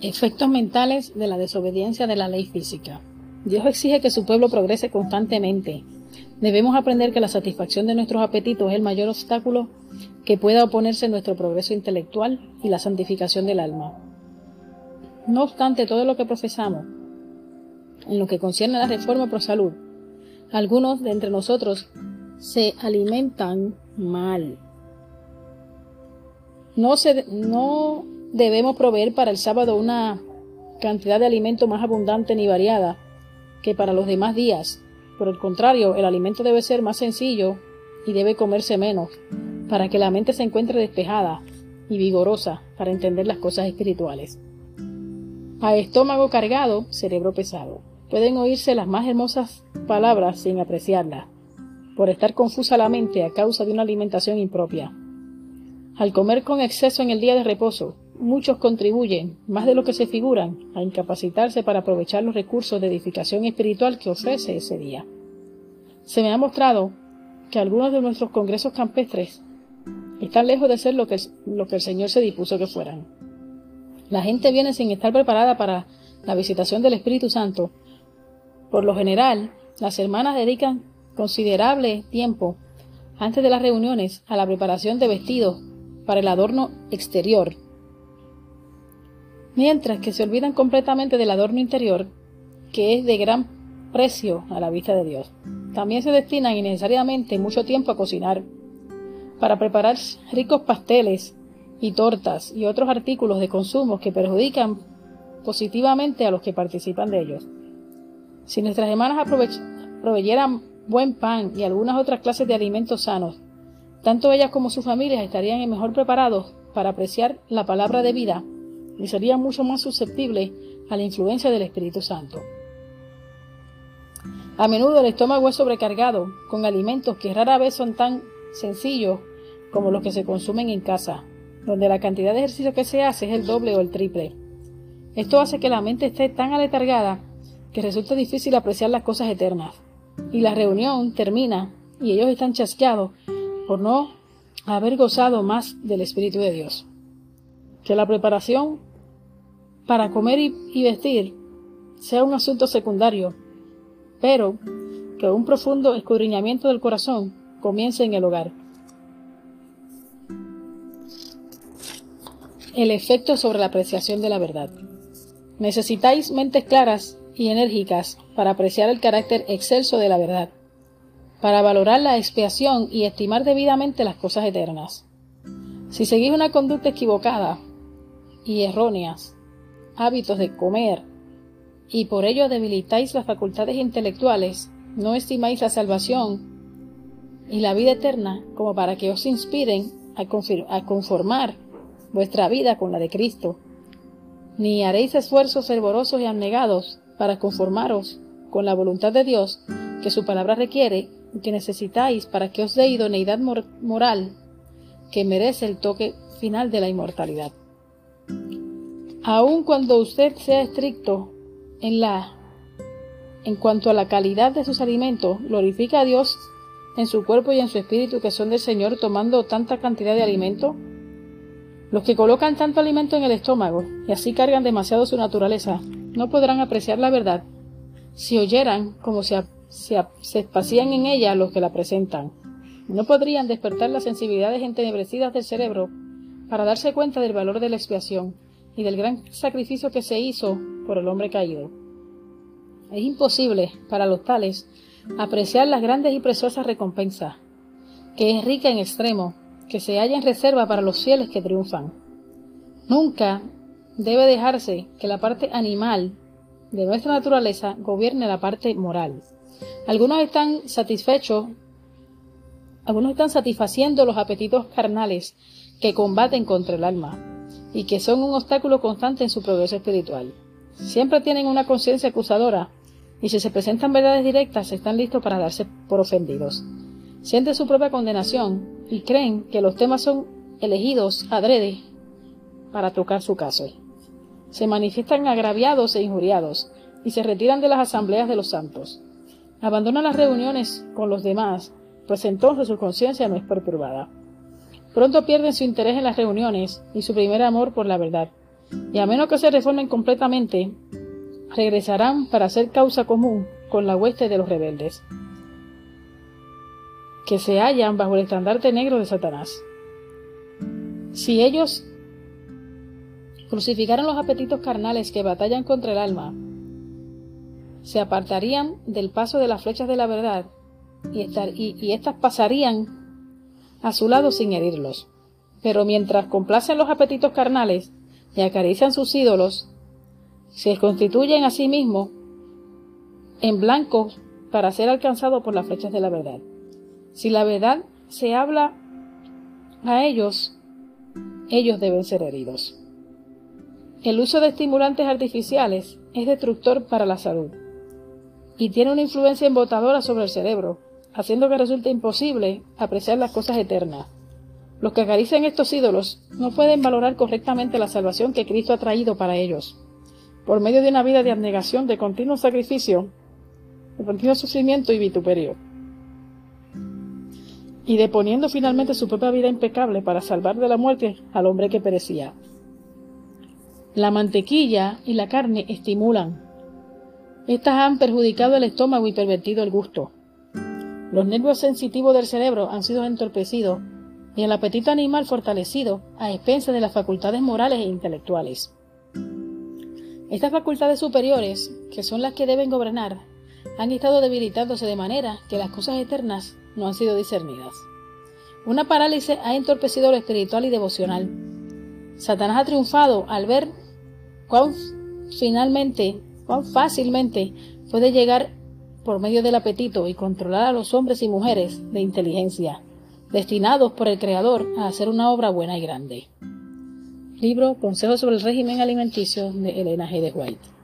Efectos mentales de la desobediencia de la ley física. Dios exige que su pueblo progrese constantemente. Debemos aprender que la satisfacción de nuestros apetitos es el mayor obstáculo que pueda oponerse a nuestro progreso intelectual y la santificación del alma. No obstante todo lo que profesamos, en lo que concierne a la reforma pro salud, algunos de entre nosotros se alimentan mal. No, se, no debemos proveer para el sábado una cantidad de alimento más abundante ni variada que para los demás días. Por el contrario, el alimento debe ser más sencillo y debe comerse menos, para que la mente se encuentre despejada y vigorosa para entender las cosas espirituales. A estómago cargado, cerebro pesado. Pueden oírse las más hermosas palabras sin apreciarlas, por estar confusa la mente a causa de una alimentación impropia. Al comer con exceso en el día de reposo, muchos contribuyen, más de lo que se figuran, a incapacitarse para aprovechar los recursos de edificación espiritual que ofrece ese día. Se me ha mostrado que algunos de nuestros congresos campestres están lejos de ser lo que, lo que el Señor se dispuso que fueran. La gente viene sin estar preparada para la visitación del Espíritu Santo. Por lo general, las hermanas dedican considerable tiempo antes de las reuniones a la preparación de vestidos para el adorno exterior mientras que se olvidan completamente del adorno interior, que es de gran precio a la vista de Dios. También se destinan innecesariamente mucho tiempo a cocinar, para preparar ricos pasteles y tortas y otros artículos de consumo que perjudican positivamente a los que participan de ellos. Si nuestras hermanas proveyeran buen pan y algunas otras clases de alimentos sanos, tanto ellas como sus familias estarían mejor preparados para apreciar la palabra de vida y sería mucho más susceptible a la influencia del Espíritu Santo. A menudo el estómago es sobrecargado con alimentos que rara vez son tan sencillos como los que se consumen en casa, donde la cantidad de ejercicio que se hace es el doble o el triple. Esto hace que la mente esté tan aletargada que resulta difícil apreciar las cosas eternas. Y la reunión termina y ellos están chasqueados por no haber gozado más del Espíritu de Dios. Que la preparación para comer y, vestir sea un asunto secundario, pero que un profundo escudriñamiento del corazón comience en el hogar. El efecto sobre la apreciación de la verdad. Necesitáis mentes claras y enérgicas para apreciar el carácter excelso de la verdad, para valorar la expiación y estimar debidamente las cosas eternas. Si seguís una conducta equivocada y erróneas, hábitos de comer y por ello debilitáis las facultades intelectuales, no estimáis la salvación y la vida eterna como para que os inspiren a, conformar vuestra vida con la de Cristo, ni haréis esfuerzos fervorosos y abnegados para conformaros con la voluntad de Dios que su palabra requiere y que necesitáis para que os dé idoneidad moral que merece el toque final de la inmortalidad. Aun cuando usted sea estricto en la en cuanto a la calidad de sus alimentos, glorifica a Dios en su cuerpo y en su espíritu que son del Señor tomando tanta cantidad de alimento. Los que colocan tanto alimento en el estómago y así cargan demasiado su naturaleza, no podrán apreciar la verdad si oyeran como se, se, se en ella los que la presentan. No podrían despertar las sensibilidades entenebrecidas del cerebro para darse cuenta del valor de la expiación y del gran sacrificio que se hizo por el hombre caído. Es imposible para los tales apreciar las grandes y preciosas recompensas, que es rica en extremo, que se halla en reserva para los fieles que triunfan. Nunca debe dejarse que la parte animal de nuestra naturaleza gobierne la parte moral. Algunos están satisfechos, algunos están satisfaciendo los apetitos carnales que combaten contra el alma, y que son un obstáculo constante en su progreso espiritual. Siempre tienen una conciencia acusadora y si se presentan verdades directas están listos para darse por ofendidos. Sienten su propia condenación y creen que los temas son elegidos adrede para tocar su caso. Se manifiestan agraviados e injuriados y se retiran de las asambleas de los santos. Abandonan las reuniones con los demás, pues entonces su conciencia no es perturbada. Pronto pierden su interés en las reuniones y su primer amor por la verdad, y a menos que se reformen completamente, regresarán para hacer causa común con la hueste de los rebeldes, que se hallan bajo el estandarte negro de Satanás. Si ellos crucificaran los apetitos carnales que batallan contra el alma, se apartarían del paso de las flechas de la verdad y, estar, y, éstas pasarían a su lado sin herirlos. Pero mientras complacen los apetitos carnales y acarician sus ídolos, se constituyen a sí mismos en blancos para ser alcanzados por las flechas de la verdad. Si la verdad se habla a ellos, ellos deben ser heridos. El uso de estimulantes artificiales es destructor para la salud y tiene una influencia embotadora sobre el cerebro, haciendo que resulte imposible apreciar las cosas eternas. Los que acarician estos ídolos no pueden valorar correctamente la salvación que Cristo ha traído para ellos. Por medio de una vida de abnegación, de continuo sacrificio, de continuo sufrimiento y vituperio. Y deponiendo finalmente su propia vida impecable para salvar de la muerte al hombre que perecía. La mantequilla y la carne estimulan. Estas han perjudicado el estómago y pervertido el gusto. Los nervios sensitivos del cerebro han sido entorpecidos y el apetito animal fortalecido a expensas de las facultades morales e intelectuales. Estas facultades superiores, que son las que deben gobernar, han estado debilitándose de manera que las cosas eternas no han sido discernidas. Una parálisis ha entorpecido lo espiritual y devocional. Satanás ha triunfado al ver cuán finalmente, cuán fácilmente puede llegar por medio del apetito y controlar a los hombres y mujeres de inteligencia, destinados por el Creador a hacer una obra buena y grande. Libro Consejos sobre el régimen alimenticio de Elena G. de White.